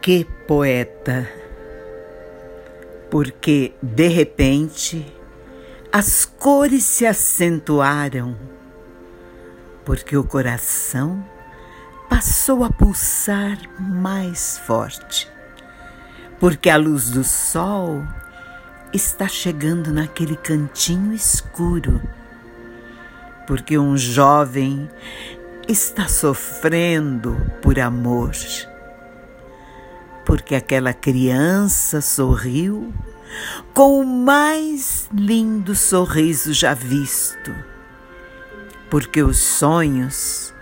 que poeta? Porque, de repente, as cores se acentuaram, porque o coração passou a pulsar mais forte, porque a luz do sol está chegando naquele cantinho escuro, porque um jovem está sofrendo por amor porque aquela criança sorriu com o mais lindo sorriso já visto, porque os sonhos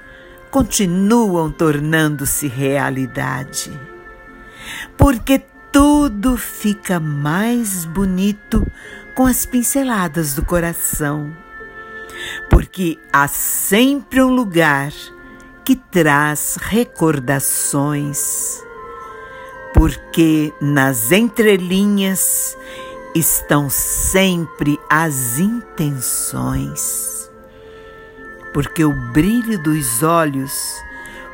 continuam tornando-se realidade, porque tudo fica mais bonito com as pinceladas do coração, porque há sempre um lugar que traz recordações porque nas entrelinhas estão sempre as intenções. Porque o brilho dos olhos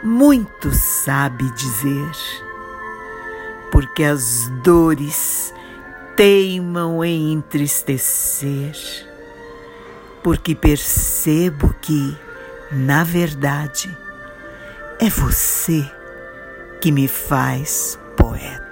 muito sabe dizer. Porque as dores teimam em entristecer. Porque percebo que, na verdade, é você que me faz poeta.